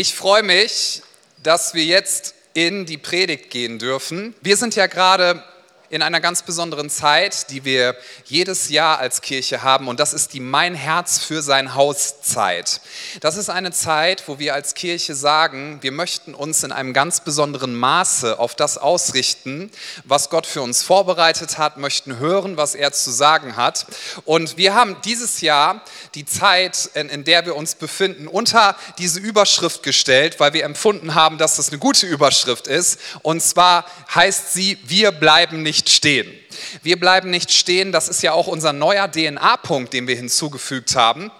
Ich freue mich, dass wir jetzt in die Predigt gehen dürfen. Wir sind ja gerade in einer ganz besonderen Zeit, die wir jedes Jahr als Kirche haben. Und das ist die Mein Herz für sein Haus Zeit. Das ist eine Zeit, wo wir als Kirche sagen, wir möchten uns in einem ganz besonderen Maße auf das ausrichten, was Gott für uns vorbereitet hat, möchten hören, was er zu sagen hat. Und wir haben dieses Jahr die Zeit, in, in der wir uns befinden, unter diese Überschrift gestellt, weil wir empfunden haben, dass das eine gute Überschrift ist. Und zwar heißt sie, wir bleiben nicht nicht stehen. Wir bleiben nicht stehen, das ist ja auch unser neuer DNA-Punkt, den wir hinzugefügt haben.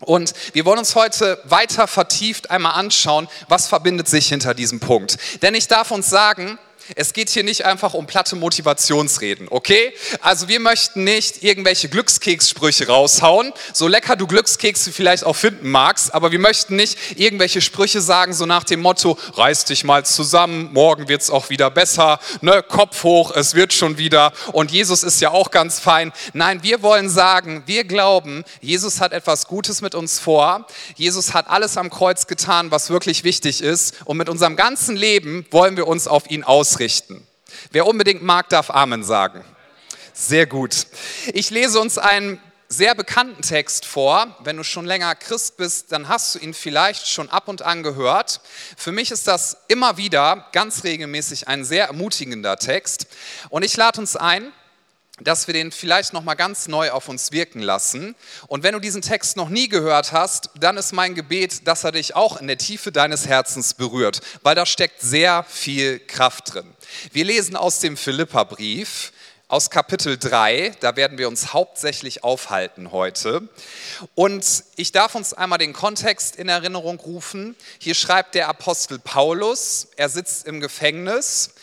Und wir wollen uns heute weiter vertieft einmal anschauen, was verbindet sich hinter diesem Punkt. Denn ich darf uns sagen, es geht hier nicht einfach um platte Motivationsreden, okay? Also wir möchten nicht irgendwelche Glückskekssprüche raushauen, so lecker du Glückskekse vielleicht auch finden magst, aber wir möchten nicht irgendwelche Sprüche sagen, so nach dem Motto, reiß dich mal zusammen, morgen wird's auch wieder besser, ne? Kopf hoch, es wird schon wieder und Jesus ist ja auch ganz fein. Nein, wir wollen sagen, wir glauben, Jesus hat etwas Gutes mit uns vor. Jesus hat alles am Kreuz getan, was wirklich wichtig ist und mit unserem ganzen Leben wollen wir uns auf ihn ausrichten ausrichten. Wer unbedingt mag, darf Amen sagen. Sehr gut. Ich lese uns einen sehr bekannten Text vor. Wenn du schon länger Christ bist, dann hast du ihn vielleicht schon ab und an gehört. Für mich ist das immer wieder ganz regelmäßig ein sehr ermutigender Text. Und ich lade uns ein, dass wir den vielleicht noch mal ganz neu auf uns wirken lassen. Und wenn du diesen Text noch nie gehört hast, dann ist mein Gebet, dass er dich auch in der Tiefe deines Herzens berührt, weil da steckt sehr viel Kraft drin. Wir lesen aus dem Philipperbrief aus Kapitel 3, da werden wir uns hauptsächlich aufhalten heute. Und ich darf uns einmal den Kontext in Erinnerung rufen. Hier schreibt der Apostel Paulus, er sitzt im Gefängnis.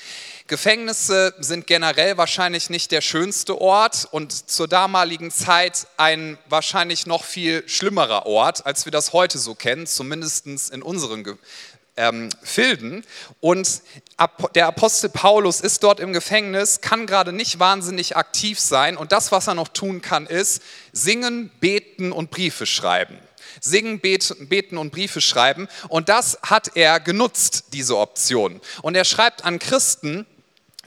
Gefängnisse sind generell wahrscheinlich nicht der schönste Ort und zur damaligen Zeit ein wahrscheinlich noch viel schlimmerer Ort, als wir das heute so kennen, zumindest in unseren ähm, Filden. Und der Apostel Paulus ist dort im Gefängnis, kann gerade nicht wahnsinnig aktiv sein und das, was er noch tun kann, ist singen, beten und Briefe schreiben. Singen, beten und Briefe schreiben. Und das hat er genutzt, diese Option. Und er schreibt an Christen,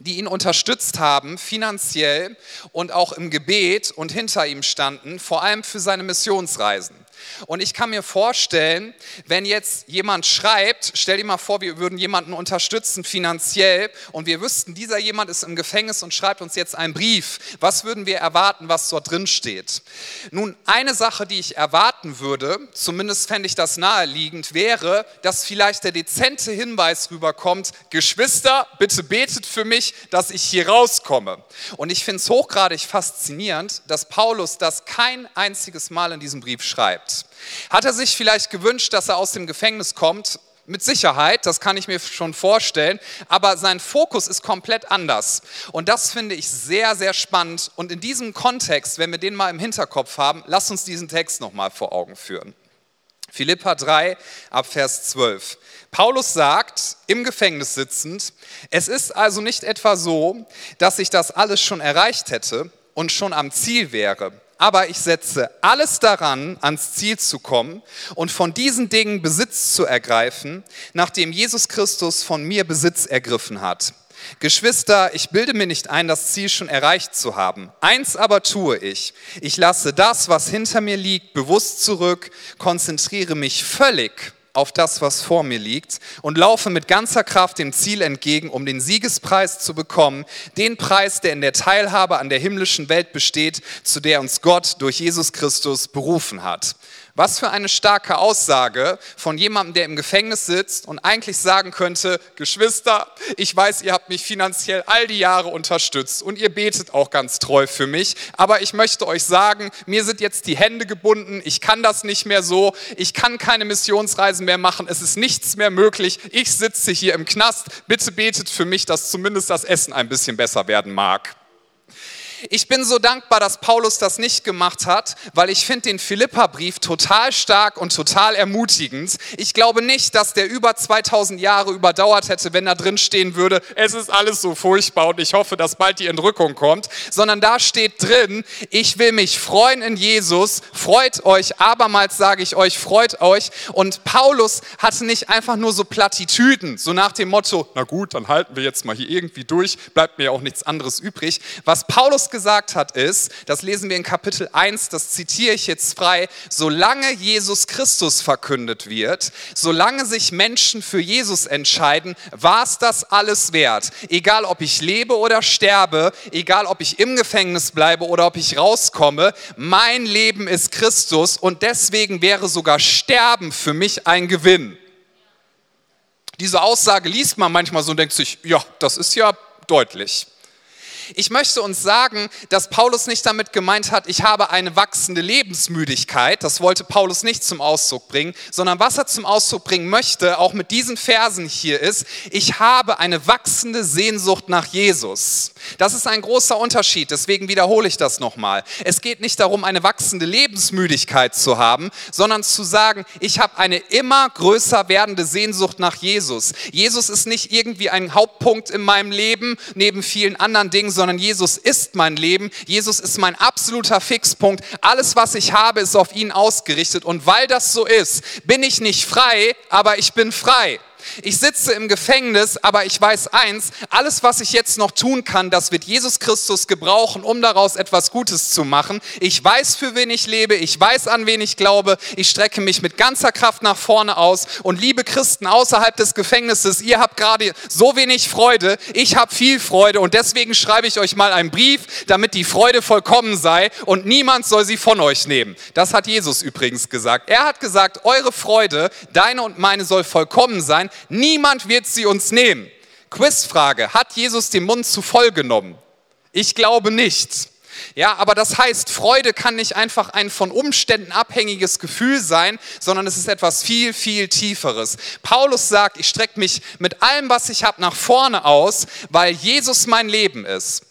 die ihn unterstützt haben, finanziell und auch im Gebet und hinter ihm standen, vor allem für seine Missionsreisen. Und ich kann mir vorstellen, wenn jetzt jemand schreibt, stell dir mal vor, wir würden jemanden unterstützen finanziell und wir wüssten, dieser jemand ist im Gefängnis und schreibt uns jetzt einen Brief. Was würden wir erwarten, was dort drin steht? Nun, eine Sache, die ich erwarten würde, zumindest fände ich das naheliegend, wäre, dass vielleicht der dezente Hinweis rüberkommt, Geschwister, bitte betet für mich, dass ich hier rauskomme. Und ich finde es hochgradig faszinierend, dass Paulus das kein einziges Mal in diesem Brief schreibt. Hat er sich vielleicht gewünscht, dass er aus dem Gefängnis kommt? Mit Sicherheit, das kann ich mir schon vorstellen, aber sein Fokus ist komplett anders. Und das finde ich sehr, sehr spannend. Und in diesem Kontext, wenn wir den mal im Hinterkopf haben, lasst uns diesen Text nochmal vor Augen führen. Philippa 3 ab Vers 12. Paulus sagt, im Gefängnis sitzend, es ist also nicht etwa so, dass ich das alles schon erreicht hätte und schon am Ziel wäre aber ich setze alles daran, ans Ziel zu kommen und von diesen Dingen Besitz zu ergreifen, nachdem Jesus Christus von mir Besitz ergriffen hat. Geschwister, ich bilde mir nicht ein, das Ziel schon erreicht zu haben. Eins aber tue ich. Ich lasse das, was hinter mir liegt, bewusst zurück, konzentriere mich völlig auf das, was vor mir liegt und laufe mit ganzer Kraft dem Ziel entgegen, um den Siegespreis zu bekommen, den Preis, der in der Teilhabe an der himmlischen Welt besteht, zu der uns Gott durch Jesus Christus berufen hat. Was für eine starke Aussage von jemandem, der im Gefängnis sitzt und eigentlich sagen könnte, Geschwister, ich weiß, ihr habt mich finanziell all die Jahre unterstützt und ihr betet auch ganz treu für mich, aber ich möchte euch sagen, mir sind jetzt die Hände gebunden, ich kann das nicht mehr so, ich kann keine Missionsreisen mehr machen, es ist nichts mehr möglich, ich sitze hier im Knast, bitte betet für mich, dass zumindest das Essen ein bisschen besser werden mag. Ich bin so dankbar, dass Paulus das nicht gemacht hat, weil ich finde den Philippa-Brief total stark und total ermutigend. Ich glaube nicht, dass der über 2000 Jahre überdauert hätte, wenn da drin stehen würde, es ist alles so furchtbar und ich hoffe, dass bald die Entrückung kommt, sondern da steht drin, ich will mich freuen in Jesus, freut euch, abermals sage ich euch, freut euch. Und Paulus hatte nicht einfach nur so Plattitüden, so nach dem Motto, na gut, dann halten wir jetzt mal hier irgendwie durch, bleibt mir auch nichts anderes übrig. Was Paulus gesagt hat, ist, das lesen wir in Kapitel 1, das zitiere ich jetzt frei, solange Jesus Christus verkündet wird, solange sich Menschen für Jesus entscheiden, war es das alles wert. Egal, ob ich lebe oder sterbe, egal, ob ich im Gefängnis bleibe oder ob ich rauskomme, mein Leben ist Christus und deswegen wäre sogar Sterben für mich ein Gewinn. Diese Aussage liest man manchmal so und denkt sich, ja, das ist ja deutlich. Ich möchte uns sagen, dass Paulus nicht damit gemeint hat, ich habe eine wachsende Lebensmüdigkeit. Das wollte Paulus nicht zum Ausdruck bringen, sondern was er zum Ausdruck bringen möchte, auch mit diesen Versen hier ist, ich habe eine wachsende Sehnsucht nach Jesus. Das ist ein großer Unterschied, deswegen wiederhole ich das nochmal. Es geht nicht darum, eine wachsende Lebensmüdigkeit zu haben, sondern zu sagen, ich habe eine immer größer werdende Sehnsucht nach Jesus. Jesus ist nicht irgendwie ein Hauptpunkt in meinem Leben neben vielen anderen Dingen, sondern Jesus ist mein Leben. Jesus ist mein absoluter Fixpunkt. Alles, was ich habe, ist auf ihn ausgerichtet. Und weil das so ist, bin ich nicht frei, aber ich bin frei. Ich sitze im Gefängnis, aber ich weiß eins, alles, was ich jetzt noch tun kann, das wird Jesus Christus gebrauchen, um daraus etwas Gutes zu machen. Ich weiß, für wen ich lebe, ich weiß, an wen ich glaube, ich strecke mich mit ganzer Kraft nach vorne aus. Und liebe Christen außerhalb des Gefängnisses, ihr habt gerade so wenig Freude, ich habe viel Freude und deswegen schreibe ich euch mal einen Brief, damit die Freude vollkommen sei und niemand soll sie von euch nehmen. Das hat Jesus übrigens gesagt. Er hat gesagt, eure Freude, deine und meine soll vollkommen sein. Niemand wird sie uns nehmen. Quizfrage, hat Jesus den Mund zu voll genommen? Ich glaube nicht. Ja, aber das heißt, Freude kann nicht einfach ein von Umständen abhängiges Gefühl sein, sondern es ist etwas viel, viel Tieferes. Paulus sagt, ich strecke mich mit allem, was ich habe, nach vorne aus, weil Jesus mein Leben ist.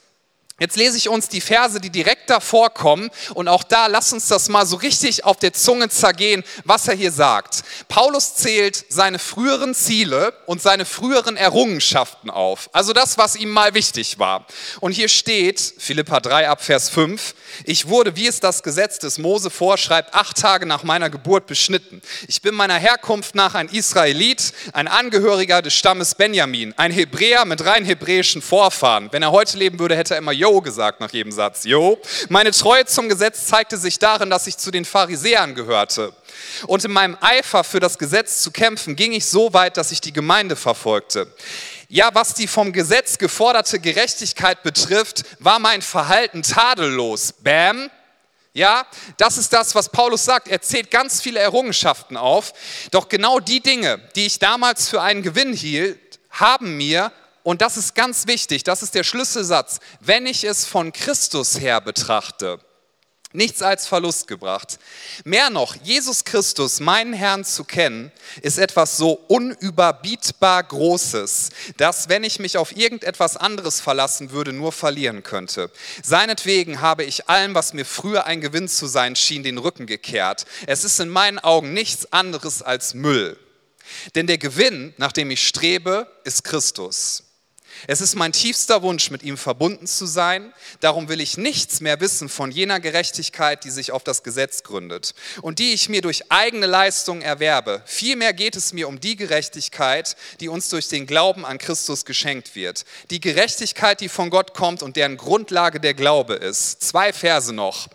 Jetzt lese ich uns die Verse, die direkt davor kommen und auch da lass uns das mal so richtig auf der Zunge zergehen, was er hier sagt. Paulus zählt seine früheren Ziele und seine früheren Errungenschaften auf, also das, was ihm mal wichtig war. Und hier steht, Philippa 3 ab Vers 5, ich wurde, wie es das Gesetz des Mose vorschreibt, acht Tage nach meiner Geburt beschnitten. Ich bin meiner Herkunft nach ein Israelit, ein Angehöriger des Stammes Benjamin, ein Hebräer mit rein hebräischen Vorfahren. Wenn er heute leben würde, hätte er immer Jo gesagt nach jedem Satz. Jo. Meine Treue zum Gesetz zeigte sich darin, dass ich zu den Pharisäern gehörte. Und in meinem Eifer für das Gesetz zu kämpfen, ging ich so weit, dass ich die Gemeinde verfolgte. Ja, was die vom Gesetz geforderte Gerechtigkeit betrifft, war mein Verhalten tadellos. Bam. Ja, das ist das, was Paulus sagt. Er zählt ganz viele Errungenschaften auf. Doch genau die Dinge, die ich damals für einen Gewinn hielt, haben mir und das ist ganz wichtig, das ist der Schlüsselsatz, wenn ich es von Christus her betrachte, nichts als Verlust gebracht. Mehr noch, Jesus Christus, meinen Herrn zu kennen, ist etwas so unüberbietbar Großes, dass, wenn ich mich auf irgendetwas anderes verlassen würde, nur verlieren könnte. Seinetwegen habe ich allem, was mir früher ein Gewinn zu sein schien, den Rücken gekehrt. Es ist in meinen Augen nichts anderes als Müll. Denn der Gewinn, nach dem ich strebe, ist Christus. Es ist mein tiefster Wunsch, mit ihm verbunden zu sein. Darum will ich nichts mehr wissen von jener Gerechtigkeit, die sich auf das Gesetz gründet und die ich mir durch eigene Leistung erwerbe. Vielmehr geht es mir um die Gerechtigkeit, die uns durch den Glauben an Christus geschenkt wird. Die Gerechtigkeit, die von Gott kommt und deren Grundlage der Glaube ist. Zwei Verse noch.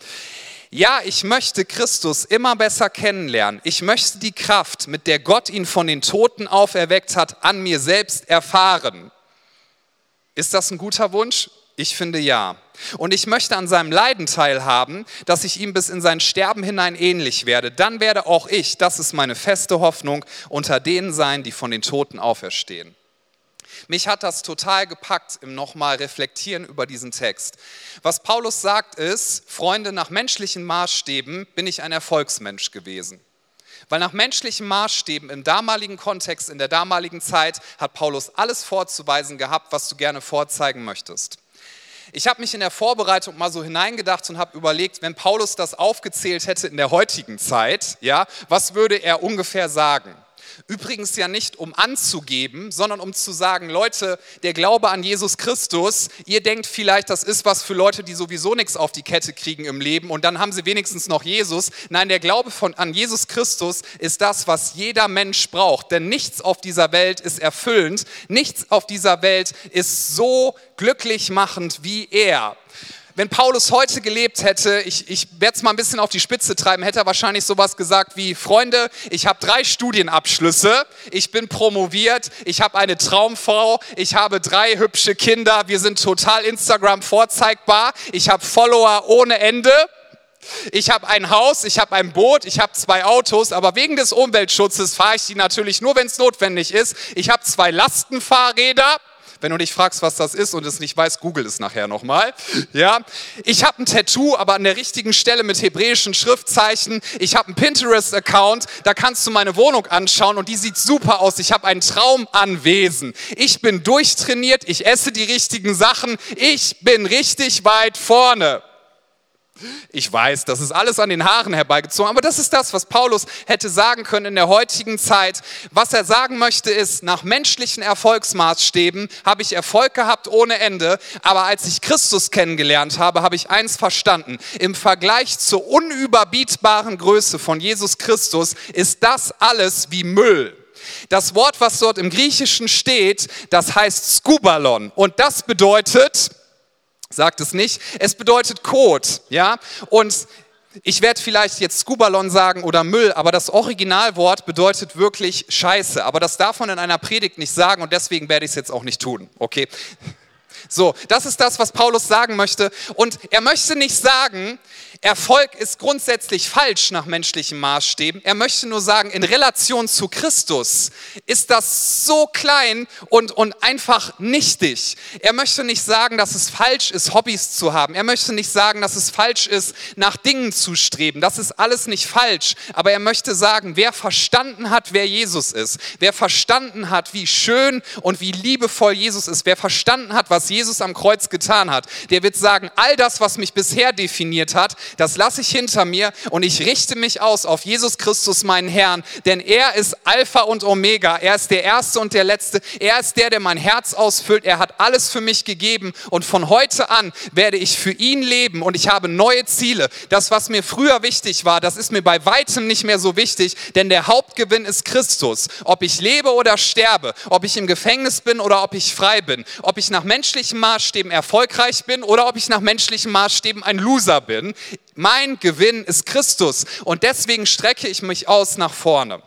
Ja, ich möchte Christus immer besser kennenlernen. Ich möchte die Kraft, mit der Gott ihn von den Toten auferweckt hat, an mir selbst erfahren. Ist das ein guter Wunsch? Ich finde ja. Und ich möchte an seinem Leiden teilhaben, dass ich ihm bis in sein Sterben hinein ähnlich werde. Dann werde auch ich, das ist meine feste Hoffnung, unter denen sein, die von den Toten auferstehen. Mich hat das total gepackt im nochmal reflektieren über diesen Text. Was Paulus sagt ist, Freunde, nach menschlichen Maßstäben bin ich ein Erfolgsmensch gewesen. Weil nach menschlichen Maßstäben im damaligen Kontext, in der damaligen Zeit, hat Paulus alles vorzuweisen gehabt, was du gerne vorzeigen möchtest. Ich habe mich in der Vorbereitung mal so hineingedacht und habe überlegt, wenn Paulus das aufgezählt hätte in der heutigen Zeit, ja, was würde er ungefähr sagen? Übrigens ja nicht, um anzugeben, sondern um zu sagen, Leute, der Glaube an Jesus Christus, ihr denkt vielleicht, das ist was für Leute, die sowieso nichts auf die Kette kriegen im Leben und dann haben sie wenigstens noch Jesus. Nein, der Glaube von, an Jesus Christus ist das, was jeder Mensch braucht. Denn nichts auf dieser Welt ist erfüllend, nichts auf dieser Welt ist so glücklich machend wie er wenn Paulus heute gelebt hätte, ich, ich werde es mal ein bisschen auf die Spitze treiben, hätte er wahrscheinlich sowas gesagt wie, Freunde, ich habe drei Studienabschlüsse, ich bin promoviert, ich habe eine Traumfrau, ich habe drei hübsche Kinder, wir sind total Instagram vorzeigbar, ich habe Follower ohne Ende. Ich habe ein Haus, ich habe ein Boot, ich habe zwei Autos, aber wegen des Umweltschutzes fahre ich die natürlich nur, wenn es notwendig ist. Ich habe zwei Lastenfahrräder wenn du dich fragst, was das ist und es nicht weißt, google es nachher nochmal. Ja? Ich habe ein Tattoo, aber an der richtigen Stelle mit hebräischen Schriftzeichen. Ich habe einen Pinterest-Account, da kannst du meine Wohnung anschauen und die sieht super aus. Ich habe ein Traumanwesen. Ich bin durchtrainiert, ich esse die richtigen Sachen. Ich bin richtig weit vorne. Ich weiß, das ist alles an den Haaren herbeigezogen, aber das ist das, was Paulus hätte sagen können in der heutigen Zeit. Was er sagen möchte ist, nach menschlichen Erfolgsmaßstäben habe ich Erfolg gehabt ohne Ende, aber als ich Christus kennengelernt habe, habe ich eins verstanden. Im Vergleich zur unüberbietbaren Größe von Jesus Christus ist das alles wie Müll. Das Wort, was dort im Griechischen steht, das heißt Skubalon und das bedeutet, sagt es nicht. Es bedeutet Kot, ja? Und ich werde vielleicht jetzt Skubalon sagen oder Müll, aber das Originalwort bedeutet wirklich Scheiße. Aber das darf man in einer Predigt nicht sagen und deswegen werde ich es jetzt auch nicht tun, okay? So, das ist das, was Paulus sagen möchte. Und er möchte nicht sagen, Erfolg ist grundsätzlich falsch nach menschlichen Maßstäben. Er möchte nur sagen, in Relation zu Christus ist das so klein und, und einfach nichtig. Er möchte nicht sagen, dass es falsch ist, Hobbys zu haben. Er möchte nicht sagen, dass es falsch ist, nach Dingen zu streben. Das ist alles nicht falsch. Aber er möchte sagen, wer verstanden hat, wer Jesus ist, wer verstanden hat, wie schön und wie liebevoll Jesus ist, wer verstanden hat, was Jesus am Kreuz getan hat, der wird sagen, all das, was mich bisher definiert hat, das lasse ich hinter mir und ich richte mich aus auf Jesus Christus, meinen Herrn, denn er ist Alpha und Omega, er ist der Erste und der Letzte, er ist der, der mein Herz ausfüllt, er hat alles für mich gegeben und von heute an werde ich für ihn leben und ich habe neue Ziele. Das, was mir früher wichtig war, das ist mir bei weitem nicht mehr so wichtig, denn der Hauptgewinn ist Christus. Ob ich lebe oder sterbe, ob ich im Gefängnis bin oder ob ich frei bin, ob ich nach menschlichen Maßstäben erfolgreich bin oder ob ich nach menschlichen Maßstäben ein Loser bin, mein Gewinn ist Christus und deswegen strecke ich mich aus nach vorne.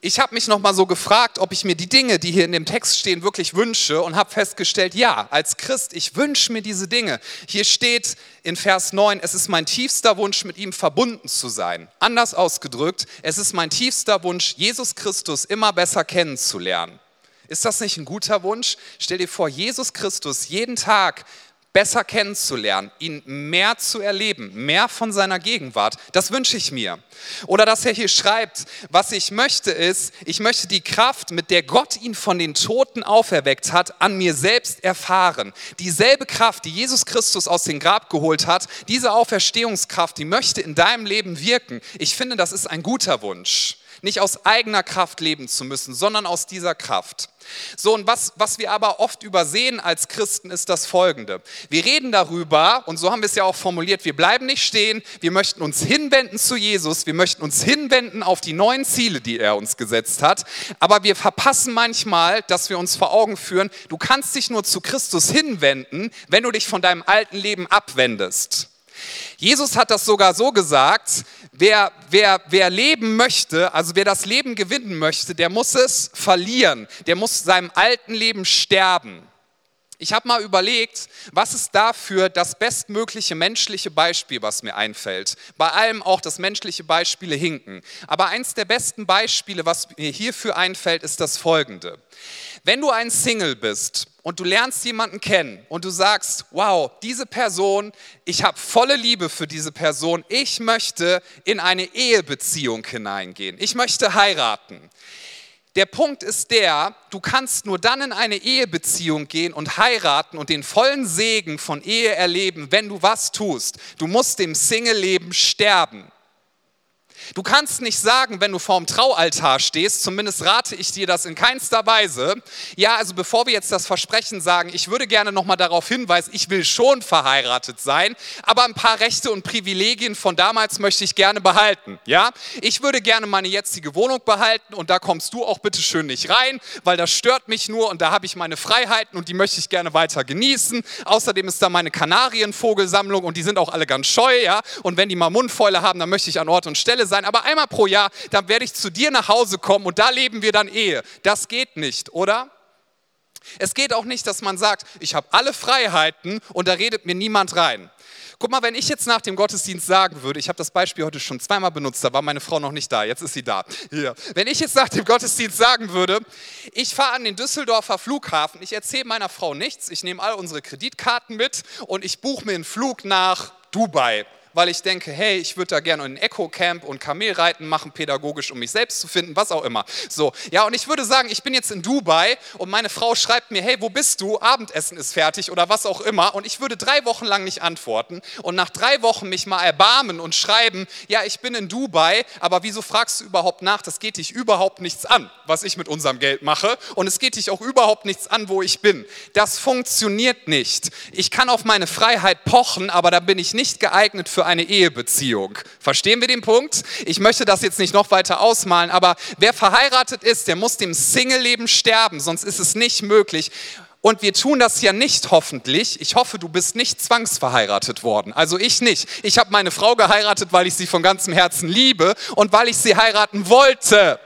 Ich habe mich noch mal so gefragt, ob ich mir die Dinge, die hier in dem Text stehen, wirklich wünsche und habe festgestellt, ja, als Christ, ich wünsche mir diese Dinge. Hier steht in Vers 9, es ist mein tiefster Wunsch, mit ihm verbunden zu sein. Anders ausgedrückt, es ist mein tiefster Wunsch, Jesus Christus immer besser kennenzulernen. Ist das nicht ein guter Wunsch? Stell dir vor, Jesus Christus jeden Tag besser kennenzulernen, ihn mehr zu erleben, mehr von seiner Gegenwart. Das wünsche ich mir. Oder dass er hier schreibt, was ich möchte ist, ich möchte die Kraft, mit der Gott ihn von den Toten auferweckt hat, an mir selbst erfahren. Dieselbe Kraft, die Jesus Christus aus dem Grab geholt hat, diese Auferstehungskraft, die möchte in deinem Leben wirken. Ich finde, das ist ein guter Wunsch nicht aus eigener Kraft leben zu müssen, sondern aus dieser Kraft. So, und was, was wir aber oft übersehen als Christen ist das Folgende. Wir reden darüber, und so haben wir es ja auch formuliert, wir bleiben nicht stehen, wir möchten uns hinwenden zu Jesus, wir möchten uns hinwenden auf die neuen Ziele, die er uns gesetzt hat, aber wir verpassen manchmal, dass wir uns vor Augen führen, du kannst dich nur zu Christus hinwenden, wenn du dich von deinem alten Leben abwendest. Jesus hat das sogar so gesagt, wer, wer, wer leben möchte, also wer das Leben gewinnen möchte, der muss es verlieren, der muss seinem alten Leben sterben. Ich habe mal überlegt, was ist dafür das bestmögliche menschliche Beispiel, was mir einfällt. Bei allem auch das menschliche Beispiele hinken. Aber eins der besten Beispiele, was mir hierfür einfällt, ist das folgende. Wenn du ein Single bist und du lernst jemanden kennen und du sagst, wow, diese Person, ich habe volle Liebe für diese Person, ich möchte in eine Ehebeziehung hineingehen, ich möchte heiraten Der Punkt ist der, du kannst nur dann in eine Ehebeziehung gehen und heiraten und den vollen Segen von Ehe erleben, wenn du was tust. Du musst dem Single-Leben sterben. Du kannst nicht sagen, wenn du vorm Traualtar stehst, zumindest rate ich dir das in keinster Weise. Ja, also bevor wir jetzt das Versprechen sagen, ich würde gerne nochmal darauf hinweisen, ich will schon verheiratet sein, aber ein paar Rechte und Privilegien von damals möchte ich gerne behalten. Ja, ich würde gerne meine jetzige Wohnung behalten und da kommst du auch bitte schön nicht rein, weil das stört mich nur und da habe ich meine Freiheiten und die möchte ich gerne weiter genießen. Außerdem ist da meine Kanarienvogelsammlung und die sind auch alle ganz scheu, ja. Und wenn die mal Mundfäule haben, dann möchte ich an Ort und Stelle sein sein, aber einmal pro Jahr, dann werde ich zu dir nach Hause kommen und da leben wir dann Ehe. Das geht nicht, oder? Es geht auch nicht, dass man sagt, ich habe alle Freiheiten und da redet mir niemand rein. Guck mal, wenn ich jetzt nach dem Gottesdienst sagen würde, ich habe das Beispiel heute schon zweimal benutzt, da war meine Frau noch nicht da, jetzt ist sie da. Hier. Wenn ich jetzt nach dem Gottesdienst sagen würde, ich fahre an den Düsseldorfer Flughafen, ich erzähle meiner Frau nichts, ich nehme all unsere Kreditkarten mit und ich buche mir einen Flug nach Dubai weil ich denke, hey, ich würde da gerne ein Eco-Camp und Kamelreiten machen, pädagogisch, um mich selbst zu finden, was auch immer. So, ja, und ich würde sagen, ich bin jetzt in Dubai und meine Frau schreibt mir, hey, wo bist du? Abendessen ist fertig oder was auch immer. Und ich würde drei Wochen lang nicht antworten und nach drei Wochen mich mal erbarmen und schreiben, ja, ich bin in Dubai, aber wieso fragst du überhaupt nach? Das geht dich überhaupt nichts an, was ich mit unserem Geld mache. Und es geht dich auch überhaupt nichts an, wo ich bin. Das funktioniert nicht. Ich kann auf meine Freiheit pochen, aber da bin ich nicht geeignet für eine Ehebeziehung. Verstehen wir den Punkt? Ich möchte das jetzt nicht noch weiter ausmalen, aber wer verheiratet ist, der muss dem Single-Leben sterben, sonst ist es nicht möglich. Und wir tun das ja nicht hoffentlich. Ich hoffe, du bist nicht zwangsverheiratet worden. Also ich nicht. Ich habe meine Frau geheiratet, weil ich sie von ganzem Herzen liebe und weil ich sie heiraten wollte.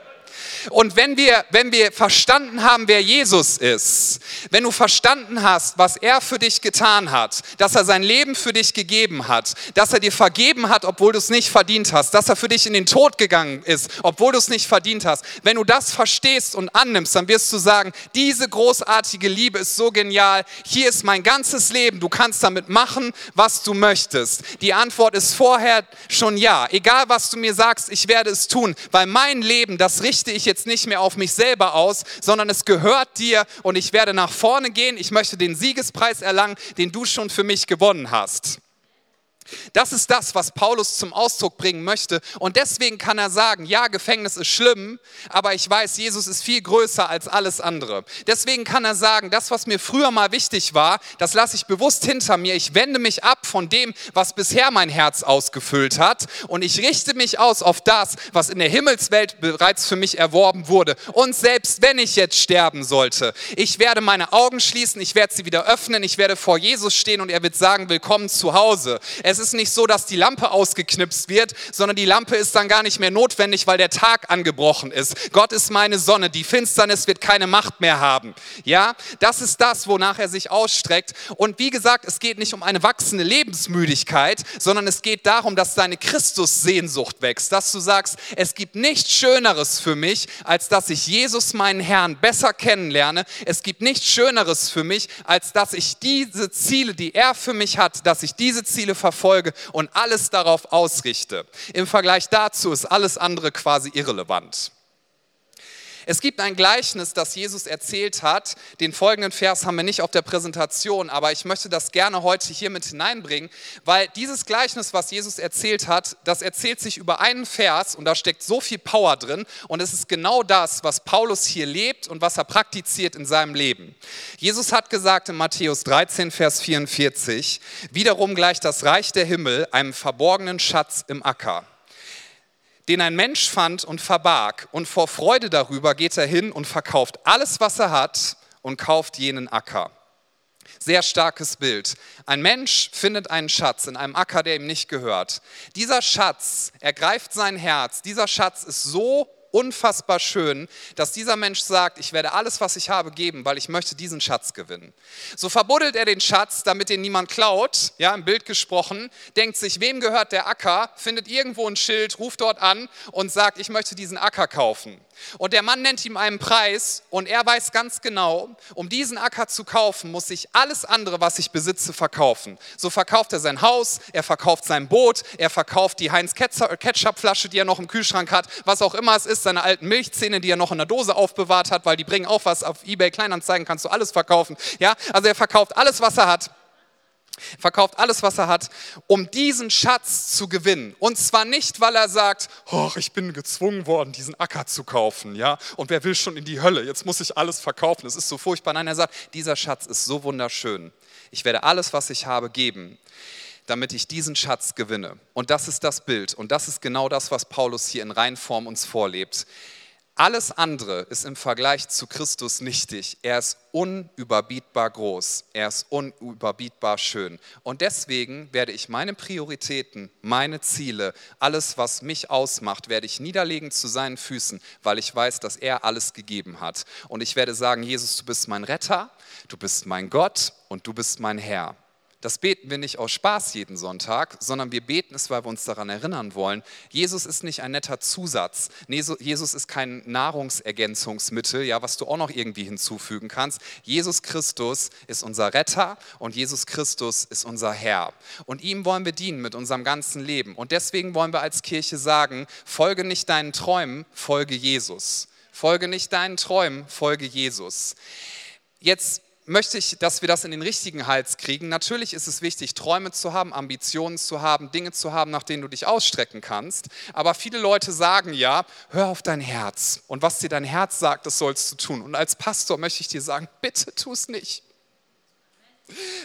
Und wenn wir, wenn wir verstanden haben, wer Jesus ist, wenn du verstanden hast, was er für dich getan hat, dass er sein Leben für dich gegeben hat, dass er dir vergeben hat, obwohl du es nicht verdient hast, dass er für dich in den Tod gegangen ist, obwohl du es nicht verdient hast, wenn du das verstehst und annimmst, dann wirst du sagen, diese großartige Liebe ist so genial, hier ist mein ganzes Leben, du kannst damit machen, was du möchtest. Die Antwort ist vorher schon ja. Egal was du mir sagst, ich werde es tun, weil mein Leben, das richte ich jetzt nicht mehr auf mich selber aus, sondern es gehört dir und ich werde nach vorne gehen. Ich möchte den Siegespreis erlangen, den du schon für mich gewonnen hast. Das ist das, was Paulus zum Ausdruck bringen möchte. Und deswegen kann er sagen, ja, Gefängnis ist schlimm, aber ich weiß, Jesus ist viel größer als alles andere. Deswegen kann er sagen, das, was mir früher mal wichtig war, das lasse ich bewusst hinter mir. Ich wende mich ab von dem, was bisher mein Herz ausgefüllt hat. Und ich richte mich aus auf das, was in der Himmelswelt bereits für mich erworben wurde. Und selbst wenn ich jetzt sterben sollte, ich werde meine Augen schließen, ich werde sie wieder öffnen, ich werde vor Jesus stehen und er wird sagen, willkommen zu Hause. Es ist nicht so, dass die Lampe ausgeknipst wird, sondern die Lampe ist dann gar nicht mehr notwendig, weil der Tag angebrochen ist. Gott ist meine Sonne, die Finsternis wird keine Macht mehr haben. Ja, das ist das, wonach er sich ausstreckt. Und wie gesagt, es geht nicht um eine wachsende Lebensmüdigkeit, sondern es geht darum, dass deine Christussehnsucht wächst, dass du sagst, es gibt nichts Schöneres für mich, als dass ich Jesus, meinen Herrn, besser kennenlerne. Es gibt nichts Schöneres für mich, als dass ich diese Ziele, die er für mich hat, dass ich diese Ziele verfolge verfolge und alles darauf ausrichte. Im Vergleich dazu ist alles andere quasi irrelevant. Es gibt ein Gleichnis, das Jesus erzählt hat. Den folgenden Vers haben wir nicht auf der Präsentation, aber ich möchte das gerne heute hier mit hineinbringen, weil dieses Gleichnis, was Jesus erzählt hat, das erzählt sich über einen Vers und da steckt so viel Power drin und es ist genau das, was Paulus hier lebt und was er praktiziert in seinem Leben. Jesus hat gesagt in Matthäus 13, Vers 44, wiederum gleicht das Reich der Himmel einem verborgenen Schatz im Acker den ein Mensch fand und verbarg. Und vor Freude darüber geht er hin und verkauft alles, was er hat und kauft jenen Acker. Sehr starkes Bild. Ein Mensch findet einen Schatz in einem Acker, der ihm nicht gehört. Dieser Schatz ergreift sein Herz. Dieser Schatz ist so unfassbar schön, dass dieser Mensch sagt, ich werde alles, was ich habe, geben, weil ich möchte diesen Schatz gewinnen. So verbuddelt er den Schatz, damit ihn niemand klaut, ja, im Bild gesprochen, denkt sich, wem gehört der Acker, findet irgendwo ein Schild, ruft dort an und sagt, ich möchte diesen Acker kaufen. Und der Mann nennt ihm einen Preis und er weiß ganz genau, um diesen Acker zu kaufen, muss ich alles andere, was ich besitze, verkaufen. So verkauft er sein Haus, er verkauft sein Boot, er verkauft die Heinz Ketchup Flasche, die er noch im Kühlschrank hat, was auch immer es ist. Seine alten Milchzähne, die er noch in der Dose aufbewahrt hat, weil die bringen auch was. Auf eBay Kleinanzeigen kannst du alles verkaufen. Ja, also er verkauft alles, was er hat verkauft alles, was er hat, um diesen Schatz zu gewinnen. Und zwar nicht, weil er sagt, ich bin gezwungen worden, diesen Acker zu kaufen, ja, und wer will schon in die Hölle, jetzt muss ich alles verkaufen, es ist so furchtbar. Nein, er sagt, dieser Schatz ist so wunderschön. Ich werde alles, was ich habe, geben, damit ich diesen Schatz gewinne. Und das ist das Bild und das ist genau das, was Paulus hier in Reinform uns vorlebt. Alles andere ist im Vergleich zu Christus nichtig. Er ist unüberbietbar groß. Er ist unüberbietbar schön. Und deswegen werde ich meine Prioritäten, meine Ziele, alles, was mich ausmacht, werde ich niederlegen zu seinen Füßen, weil ich weiß, dass er alles gegeben hat. Und ich werde sagen, Jesus, du bist mein Retter, du bist mein Gott und du bist mein Herr. Das beten wir nicht aus Spaß jeden Sonntag, sondern wir beten es, weil wir uns daran erinnern wollen. Jesus ist nicht ein netter Zusatz. Jesus ist kein Nahrungsergänzungsmittel, ja, was du auch noch irgendwie hinzufügen kannst. Jesus Christus ist unser Retter und Jesus Christus ist unser Herr. Und ihm wollen wir dienen mit unserem ganzen Leben. Und deswegen wollen wir als Kirche sagen, folge nicht deinen Träumen, folge Jesus. Folge nicht deinen Träumen, folge Jesus. Jetzt möchte ich, dass wir das in den richtigen Hals kriegen. Natürlich ist es wichtig, Träume zu haben, Ambitionen zu haben, Dinge zu haben, nach denen du dich ausstrecken kannst. Aber viele Leute sagen ja, hör auf dein Herz. Und was dir dein Herz sagt, das sollst du tun. Und als Pastor möchte ich dir sagen, bitte tu es nicht.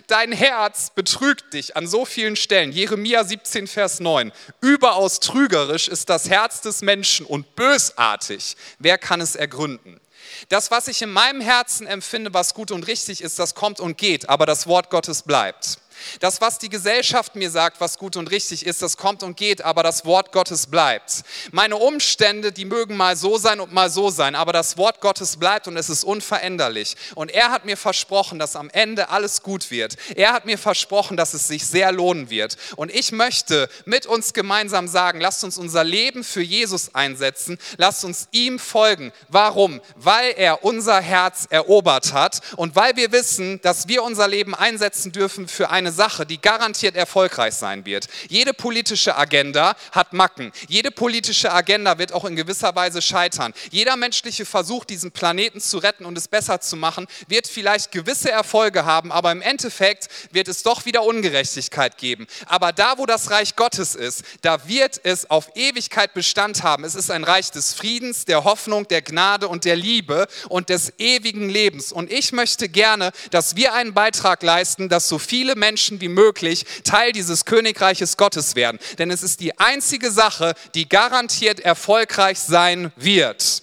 Dein Herz betrügt dich an so vielen Stellen. Jeremia 17, Vers 9. Überaus trügerisch ist das Herz des Menschen und bösartig. Wer kann es ergründen? Das, was ich in meinem Herzen empfinde, was gut und richtig ist, das kommt und geht, aber das Wort Gottes bleibt. Das, was die Gesellschaft mir sagt, was gut und richtig ist, das kommt und geht, aber das Wort Gottes bleibt. Meine Umstände, die mögen mal so sein und mal so sein, aber das Wort Gottes bleibt und es ist unveränderlich. Und er hat mir versprochen, dass am Ende alles gut wird. Er hat mir versprochen, dass es sich sehr lohnen wird. Und ich möchte mit uns gemeinsam sagen, lasst uns unser Leben für Jesus einsetzen, lasst uns ihm folgen. Warum? Weil er unser Herz erobert hat und weil wir wissen, dass wir unser Leben einsetzen dürfen für eine eine Sache, die garantiert erfolgreich sein wird. Jede politische Agenda hat Macken. Jede politische Agenda wird auch in gewisser Weise scheitern. Jeder menschliche Versuch, diesen Planeten zu retten und es besser zu machen, wird vielleicht gewisse Erfolge haben, aber im Endeffekt wird es doch wieder Ungerechtigkeit geben. Aber da, wo das Reich Gottes ist, da wird es auf Ewigkeit Bestand haben. Es ist ein Reich des Friedens, der Hoffnung, der Gnade und der Liebe und des ewigen Lebens. Und ich möchte gerne, dass wir einen Beitrag leisten, dass so viele Menschen Menschen wie möglich Teil dieses Königreiches Gottes werden. Denn es ist die einzige Sache, die garantiert erfolgreich sein wird.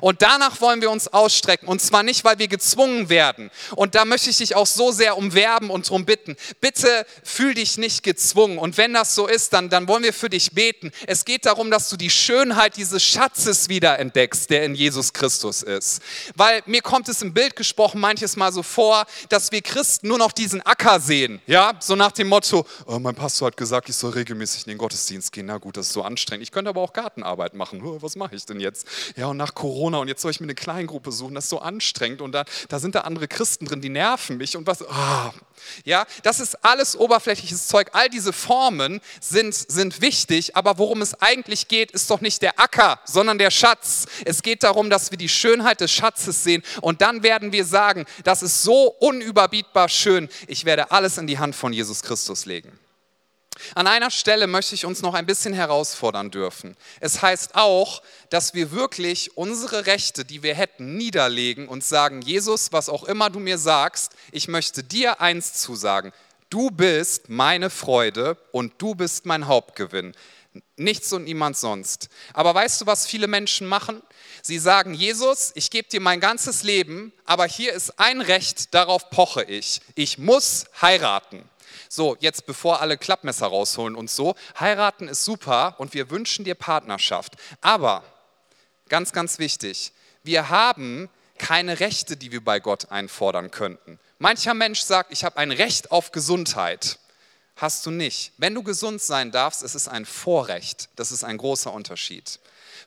Und danach wollen wir uns ausstrecken. Und zwar nicht, weil wir gezwungen werden. Und da möchte ich dich auch so sehr umwerben und darum bitten. Bitte fühl dich nicht gezwungen. Und wenn das so ist, dann, dann wollen wir für dich beten. Es geht darum, dass du die Schönheit dieses Schatzes wieder entdeckst, der in Jesus Christus ist. Weil mir kommt es im Bild gesprochen manches Mal so vor, dass wir Christen nur noch diesen Acker sehen. Ja, so nach dem Motto, oh, mein Pastor hat gesagt, ich soll regelmäßig in den Gottesdienst gehen. Na gut, das ist so anstrengend. Ich könnte aber auch Gartenarbeit machen. Oh, was mache ich denn jetzt? Ja, und nach Corona Corona und jetzt soll ich mir eine Kleingruppe suchen, das ist so anstrengend und da, da sind da andere Christen drin, die nerven mich und was. Oh. Ja, das ist alles oberflächliches Zeug. All diese Formen sind, sind wichtig, aber worum es eigentlich geht, ist doch nicht der Acker, sondern der Schatz. Es geht darum, dass wir die Schönheit des Schatzes sehen und dann werden wir sagen, das ist so unüberbietbar schön, ich werde alles in die Hand von Jesus Christus legen. An einer Stelle möchte ich uns noch ein bisschen herausfordern dürfen. Es heißt auch, dass wir wirklich unsere Rechte, die wir hätten, niederlegen und sagen, Jesus, was auch immer du mir sagst, ich möchte dir eins zusagen. Du bist meine Freude und du bist mein Hauptgewinn. Nichts und niemand sonst. Aber weißt du, was viele Menschen machen? Sie sagen, Jesus, ich gebe dir mein ganzes Leben, aber hier ist ein Recht, darauf poche ich. Ich muss heiraten. So, jetzt bevor alle Klappmesser rausholen und so, heiraten ist super und wir wünschen dir Partnerschaft. Aber, ganz, ganz wichtig, wir haben keine Rechte, die wir bei Gott einfordern könnten. Mancher Mensch sagt, ich habe ein Recht auf Gesundheit. Hast du nicht. Wenn du gesund sein darfst, es ist ein Vorrecht. Das ist ein großer Unterschied.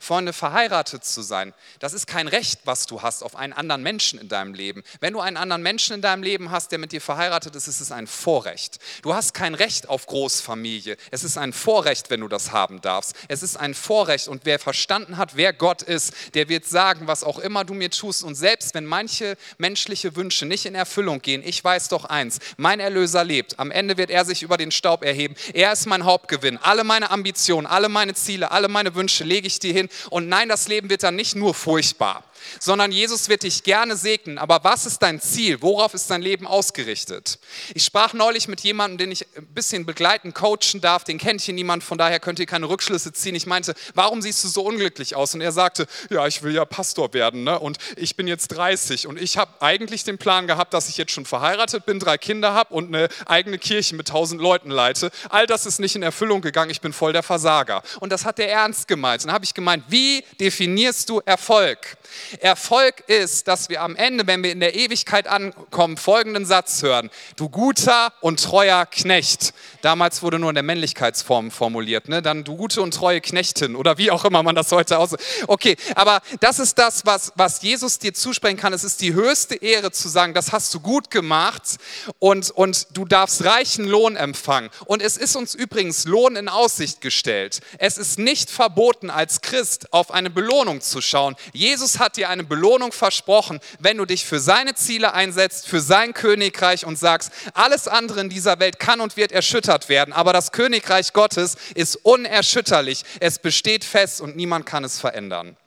Freunde, verheiratet zu sein, das ist kein Recht, was du hast auf einen anderen Menschen in deinem Leben. Wenn du einen anderen Menschen in deinem Leben hast, der mit dir verheiratet ist, ist es ein Vorrecht. Du hast kein Recht auf Großfamilie. Es ist ein Vorrecht, wenn du das haben darfst. Es ist ein Vorrecht und wer verstanden hat, wer Gott ist, der wird sagen, was auch immer du mir tust. Und selbst wenn manche menschliche Wünsche nicht in Erfüllung gehen, ich weiß doch eins, mein Erlöser lebt. Am Ende wird er sich über den Staub erheben. Er ist mein Hauptgewinn. Alle meine Ambitionen, alle meine Ziele, alle meine Wünsche lege ich dir hin. Und nein, das Leben wird dann nicht nur furchtbar sondern Jesus wird dich gerne segnen. Aber was ist dein Ziel? Worauf ist dein Leben ausgerichtet? Ich sprach neulich mit jemandem, den ich ein bisschen begleiten, coachen darf. Den kennt hier niemand, von daher könnt ihr keine Rückschlüsse ziehen. Ich meinte, warum siehst du so unglücklich aus? Und er sagte, ja, ich will ja Pastor werden ne? und ich bin jetzt 30 und ich habe eigentlich den Plan gehabt, dass ich jetzt schon verheiratet bin, drei Kinder habe und eine eigene Kirche mit tausend Leuten leite. All das ist nicht in Erfüllung gegangen. Ich bin voll der Versager. Und das hat er ernst gemeint. Und dann habe ich gemeint, wie definierst du Erfolg? Erfolg ist, dass wir am Ende, wenn wir in der Ewigkeit ankommen, folgenden Satz hören. Du guter und treuer Knecht. Damals wurde nur in der Männlichkeitsform formuliert. Ne? Dann du gute und treue Knechtin oder wie auch immer man das heute aus. Okay, aber das ist das, was, was Jesus dir zusprechen kann. Es ist die höchste Ehre zu sagen, das hast du gut gemacht und, und du darfst reichen Lohn empfangen. Und es ist uns übrigens Lohn in Aussicht gestellt. Es ist nicht verboten, als Christ auf eine Belohnung zu schauen. Jesus hat dir eine Belohnung versprochen, wenn du dich für seine Ziele einsetzt, für sein Königreich und sagst, alles andere in dieser Welt kann und wird erschüttert werden, aber das Königreich Gottes ist unerschütterlich. Es besteht fest und niemand kann es verändern.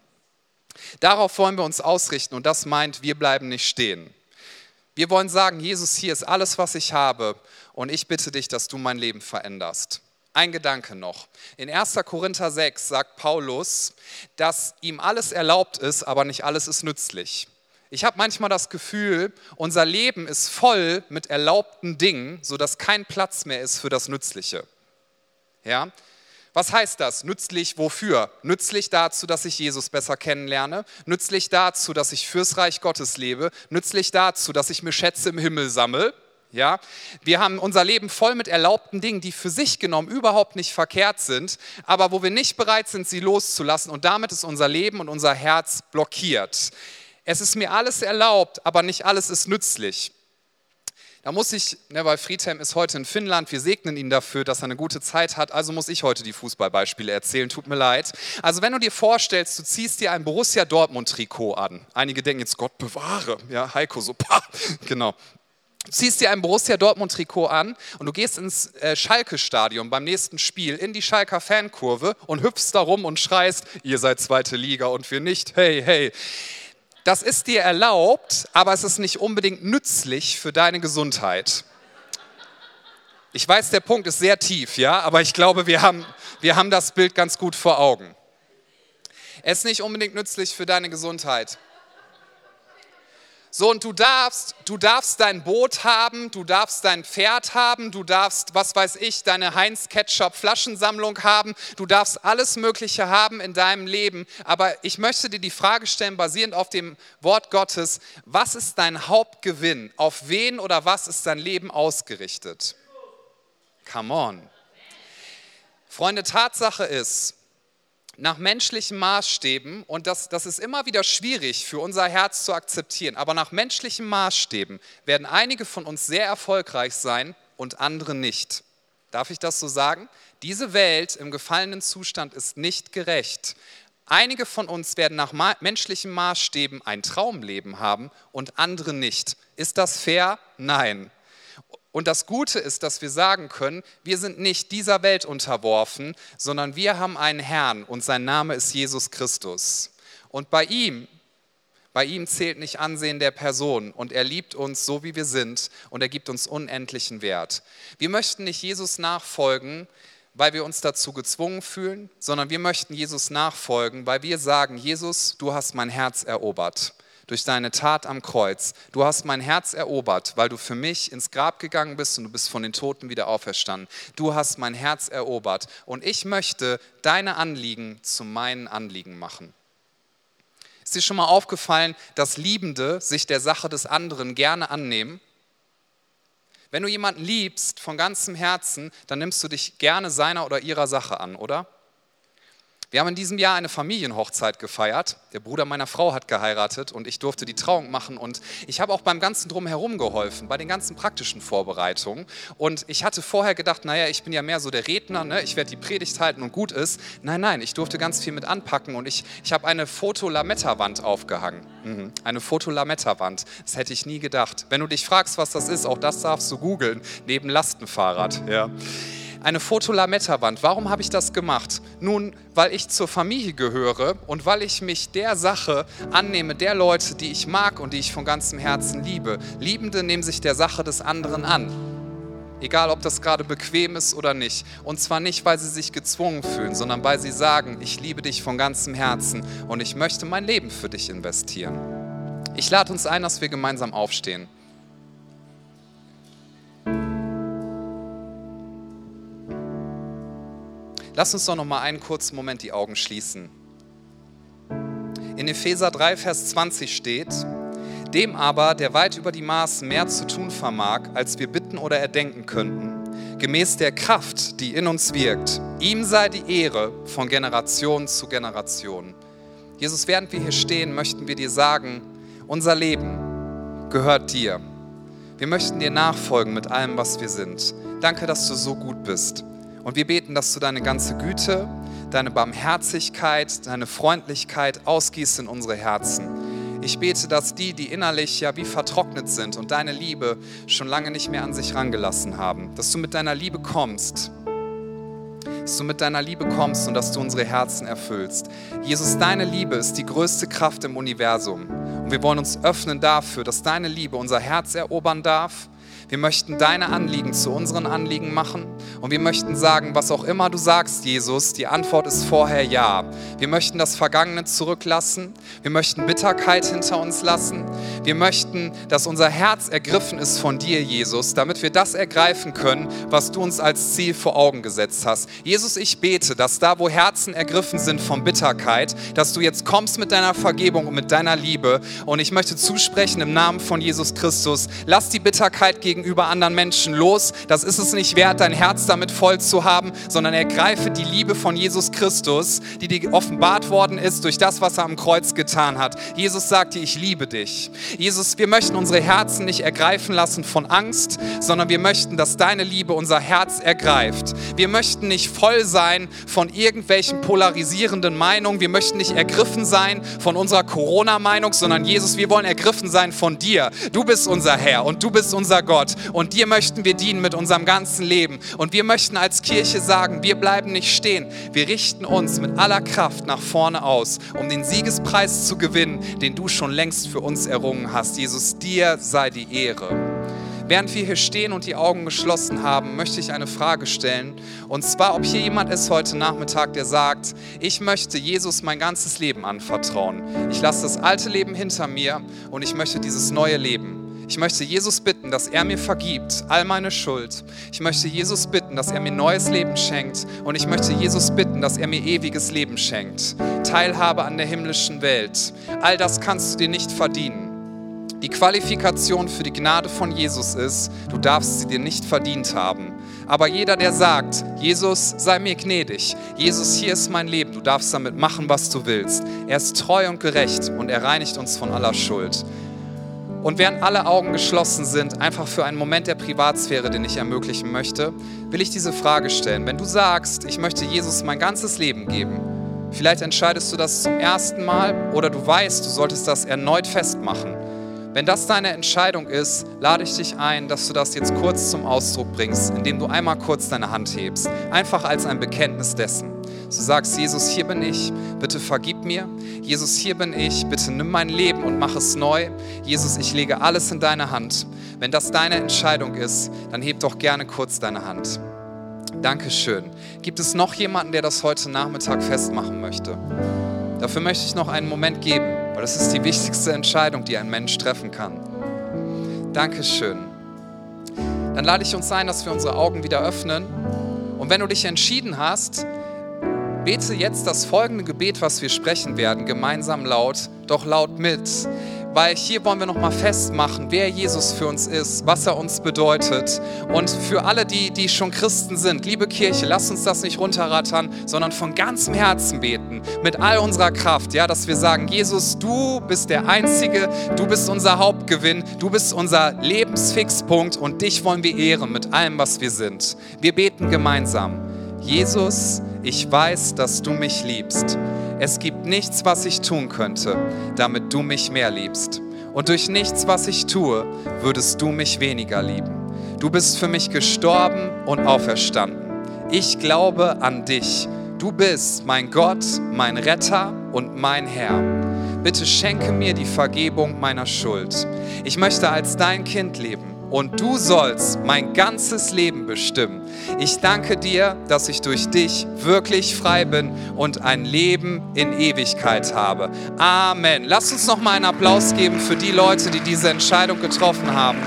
Darauf wollen wir uns ausrichten und das meint, wir bleiben nicht stehen. Wir wollen sagen, Jesus, hier ist alles, was ich habe und ich bitte dich, dass du mein Leben veränderst. Ein Gedanke noch. In 1. Korinther 6 sagt Paulus, dass ihm alles erlaubt ist, aber nicht alles ist nützlich. Ich habe manchmal das Gefühl, unser Leben ist voll mit erlaubten Dingen, sodass kein Platz mehr ist für das Nützliche. Ja? Was heißt das? Nützlich wofür? Nützlich dazu, dass ich Jesus besser kennenlerne, nützlich dazu, dass ich fürs Reich Gottes lebe, nützlich dazu, dass ich mir Schätze im Himmel sammle, ja, wir haben unser Leben voll mit erlaubten Dingen, die für sich genommen überhaupt nicht verkehrt sind, aber wo wir nicht bereit sind, sie loszulassen und damit ist unser Leben und unser Herz blockiert. Es ist mir alles erlaubt, aber nicht alles ist nützlich. Da muss ich, ne, weil Friedhelm ist heute in Finnland, wir segnen ihn dafür, dass er eine gute Zeit hat, also muss ich heute die Fußballbeispiele erzählen, tut mir leid. Also wenn du dir vorstellst, du ziehst dir ein Borussia Dortmund Trikot an. Einige denken jetzt, Gott bewahre, ja, Heiko, so, pah, genau. Ziehst dir ein Borussia Dortmund-Trikot an und du gehst ins äh, Schalke-Stadion beim nächsten Spiel in die Schalker Fankurve und hüpfst da rum und schreist, ihr seid zweite Liga und wir nicht, hey, hey. Das ist dir erlaubt, aber es ist nicht unbedingt nützlich für deine Gesundheit. Ich weiß, der Punkt ist sehr tief, ja, aber ich glaube, wir haben, wir haben das Bild ganz gut vor Augen. Es ist nicht unbedingt nützlich für deine Gesundheit. So, und du darfst, du darfst dein Boot haben, du darfst dein Pferd haben, du darfst, was weiß ich, deine Heinz Ketchup Flaschensammlung haben, du darfst alles Mögliche haben in deinem Leben. Aber ich möchte dir die Frage stellen, basierend auf dem Wort Gottes, was ist dein Hauptgewinn? Auf wen oder was ist dein Leben ausgerichtet? Come on. Freunde, Tatsache ist, nach menschlichen Maßstäben, und das, das ist immer wieder schwierig für unser Herz zu akzeptieren, aber nach menschlichen Maßstäben werden einige von uns sehr erfolgreich sein und andere nicht. Darf ich das so sagen? Diese Welt im gefallenen Zustand ist nicht gerecht. Einige von uns werden nach menschlichen Maßstäben ein Traumleben haben und andere nicht. Ist das fair? Nein. Und das Gute ist, dass wir sagen können, wir sind nicht dieser Welt unterworfen, sondern wir haben einen Herrn und sein Name ist Jesus Christus. Und bei ihm, bei ihm zählt nicht Ansehen der Person und er liebt uns so, wie wir sind und er gibt uns unendlichen Wert. Wir möchten nicht Jesus nachfolgen, weil wir uns dazu gezwungen fühlen, sondern wir möchten Jesus nachfolgen, weil wir sagen, Jesus, du hast mein Herz erobert durch deine Tat am Kreuz. Du hast mein Herz erobert, weil du für mich ins Grab gegangen bist und du bist von den Toten wieder auferstanden. Du hast mein Herz erobert und ich möchte deine Anliegen zu meinen Anliegen machen. Ist dir schon mal aufgefallen, dass Liebende sich der Sache des anderen gerne annehmen? Wenn du jemanden liebst von ganzem Herzen, dann nimmst du dich gerne seiner oder ihrer Sache an, oder? Wir haben in diesem Jahr eine Familienhochzeit gefeiert. Der Bruder meiner Frau hat geheiratet und ich durfte die Trauung machen. Und ich habe auch beim ganzen Drumherum geholfen, bei den ganzen praktischen Vorbereitungen. Und ich hatte vorher gedacht, naja, ich bin ja mehr so der Redner, ne? ich werde die Predigt halten und gut ist. Nein, nein, ich durfte ganz viel mit anpacken und ich, ich habe eine Fotolametta-Wand aufgehangen. Mhm. Eine Fotolametta-Wand. Das hätte ich nie gedacht. Wenn du dich fragst, was das ist, auch das darfst du googeln, neben Lastenfahrrad. Ja eine Fotolametta-Wand. Warum habe ich das gemacht? Nun, weil ich zur Familie gehöre und weil ich mich der Sache annehme, der Leute, die ich mag und die ich von ganzem Herzen liebe. Liebende nehmen sich der Sache des anderen an. Egal, ob das gerade bequem ist oder nicht. Und zwar nicht, weil sie sich gezwungen fühlen, sondern weil sie sagen, ich liebe dich von ganzem Herzen und ich möchte mein Leben für dich investieren. Ich lade uns ein, dass wir gemeinsam aufstehen. Lass uns doch noch mal einen kurzen Moment die Augen schließen. In Epheser 3, Vers 20 steht, dem aber, der weit über die Maßen mehr zu tun vermag, als wir bitten oder erdenken könnten, gemäß der Kraft, die in uns wirkt, ihm sei die Ehre von Generation zu Generation. Jesus, während wir hier stehen, möchten wir dir sagen, unser Leben gehört dir. Wir möchten dir nachfolgen mit allem, was wir sind. Danke, dass du so gut bist. Und wir beten, dass du deine ganze Güte, deine Barmherzigkeit, deine Freundlichkeit ausgießt in unsere Herzen. Ich bete, dass die, die innerlich ja wie vertrocknet sind und deine Liebe schon lange nicht mehr an sich rangelassen haben, dass du mit deiner Liebe kommst, dass du mit deiner Liebe kommst und dass du unsere Herzen erfüllst. Jesus, deine Liebe ist die größte Kraft im Universum. Und wir wollen uns öffnen dafür, dass deine Liebe unser Herz erobern darf wir möchten deine Anliegen zu unseren Anliegen machen und wir möchten sagen, was auch immer du sagst, Jesus, die Antwort ist vorher ja. Wir möchten das Vergangene zurücklassen. Wir möchten Bitterkeit hinter uns lassen. Wir möchten, dass unser Herz ergriffen ist von dir, Jesus, damit wir das ergreifen können, was du uns als Ziel vor Augen gesetzt hast. Jesus, ich bete, dass da, wo Herzen ergriffen sind von Bitterkeit, dass du jetzt kommst mit deiner Vergebung und mit deiner Liebe. Und ich möchte zusprechen im Namen von Jesus Christus, lass die Bitterkeit gegen gegenüber anderen Menschen los. Das ist es nicht wert, dein Herz damit voll zu haben, sondern ergreife die Liebe von Jesus Christus, die dir offenbart worden ist durch das, was er am Kreuz getan hat. Jesus sagt dir, ich liebe dich. Jesus, wir möchten unsere Herzen nicht ergreifen lassen von Angst, sondern wir möchten, dass deine Liebe unser Herz ergreift. Wir möchten nicht voll sein von irgendwelchen polarisierenden Meinungen. Wir möchten nicht ergriffen sein von unserer Corona-Meinung, sondern Jesus, wir wollen ergriffen sein von dir. Du bist unser Herr und du bist unser Gott und dir möchten wir dienen mit unserem ganzen Leben. Und wir möchten als Kirche sagen, wir bleiben nicht stehen. Wir richten uns mit aller Kraft nach vorne aus, um den Siegespreis zu gewinnen, den du schon längst für uns errungen hast. Jesus, dir sei die Ehre. Während wir hier stehen und die Augen geschlossen haben, möchte ich eine Frage stellen. Und zwar, ob hier jemand ist heute Nachmittag, der sagt, ich möchte Jesus mein ganzes Leben anvertrauen. Ich lasse das alte Leben hinter mir und ich möchte dieses neue Leben. Ich möchte Jesus bitten, dass er mir vergibt all meine Schuld. Ich möchte Jesus bitten, dass er mir neues Leben schenkt. Und ich möchte Jesus bitten, dass er mir ewiges Leben schenkt. Teilhabe an der himmlischen Welt. All das kannst du dir nicht verdienen. Die Qualifikation für die Gnade von Jesus ist, du darfst sie dir nicht verdient haben. Aber jeder, der sagt, Jesus, sei mir gnädig, Jesus, hier ist mein Leben, du darfst damit machen, was du willst. Er ist treu und gerecht und er reinigt uns von aller Schuld. Und während alle Augen geschlossen sind, einfach für einen Moment der Privatsphäre, den ich ermöglichen möchte, will ich diese Frage stellen. Wenn du sagst, ich möchte Jesus mein ganzes Leben geben, vielleicht entscheidest du das zum ersten Mal oder du weißt, du solltest das erneut festmachen. Wenn das deine Entscheidung ist, lade ich dich ein, dass du das jetzt kurz zum Ausdruck bringst, indem du einmal kurz deine Hand hebst, einfach als ein Bekenntnis dessen. Du sagst, Jesus, hier bin ich, bitte vergib mir. Jesus, hier bin ich, bitte nimm mein Leben und mach es neu. Jesus, ich lege alles in deine Hand. Wenn das deine Entscheidung ist, dann heb doch gerne kurz deine Hand. Dankeschön. Gibt es noch jemanden, der das heute Nachmittag festmachen möchte? Dafür möchte ich noch einen Moment geben, weil das ist die wichtigste Entscheidung, die ein Mensch treffen kann. Dankeschön. Dann lade ich uns ein, dass wir unsere Augen wieder öffnen. Und wenn du dich entschieden hast, Bete jetzt das folgende Gebet, was wir sprechen werden, gemeinsam laut, doch laut mit. weil hier wollen wir nochmal festmachen, wer Jesus für uns ist, was er uns bedeutet. Und für alle, die, die schon Christen sind, liebe Kirche, lasst uns das nicht runterrattern, sondern von ganzem Herzen beten, mit all unserer Kraft, ja, dass wir sagen, Jesus, du bist der Einzige, du bist unser Hauptgewinn, du bist unser Lebensfixpunkt und dich wollen wir ehren mit allem, was wir sind. Wir beten gemeinsam. Jesus, ich weiß, dass du mich liebst. Es gibt nichts, was ich tun könnte, damit du mich mehr liebst. Und durch nichts, was ich tue, würdest du mich weniger lieben. Du bist für mich gestorben und auferstanden. Ich glaube an dich. Du bist mein Gott, mein Retter und mein Herr. Bitte schenke mir die Vergebung meiner Schuld. Ich möchte als dein Kind leben und du sollst mein ganzes Leben bestimmen. Ich danke dir, dass ich durch dich wirklich frei bin und ein Leben in Ewigkeit habe. Amen. Lass uns noch mal einen Applaus geben für die Leute, die diese Entscheidung getroffen haben.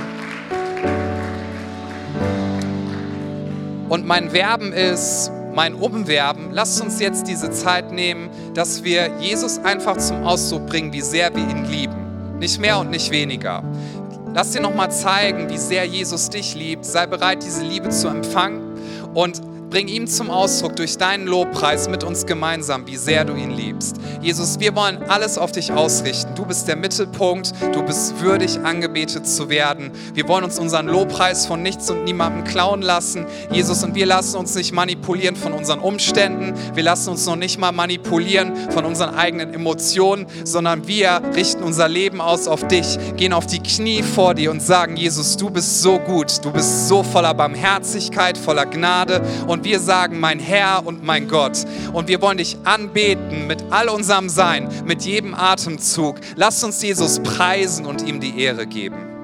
Und mein Werben ist, mein Umwerben, lasst uns jetzt diese Zeit nehmen, dass wir Jesus einfach zum Ausdruck bringen, wie sehr wir ihn lieben. Nicht mehr und nicht weniger. Lass dir nochmal zeigen, wie sehr Jesus dich liebt. Sei bereit, diese Liebe zu empfangen und Bring ihm zum Ausdruck durch deinen Lobpreis mit uns gemeinsam, wie sehr du ihn liebst. Jesus, wir wollen alles auf dich ausrichten. Du bist der Mittelpunkt, du bist würdig angebetet zu werden. Wir wollen uns unseren Lobpreis von nichts und niemandem klauen lassen. Jesus, und wir lassen uns nicht manipulieren von unseren Umständen. Wir lassen uns noch nicht mal manipulieren von unseren eigenen Emotionen, sondern wir richten unser Leben aus auf dich, gehen auf die Knie vor dir und sagen, Jesus, du bist so gut, du bist so voller Barmherzigkeit, voller Gnade und wir sagen, mein Herr und mein Gott. Und wir wollen dich anbeten mit all unserem Sein, mit jedem Atemzug. Lass uns Jesus preisen und ihm die Ehre geben.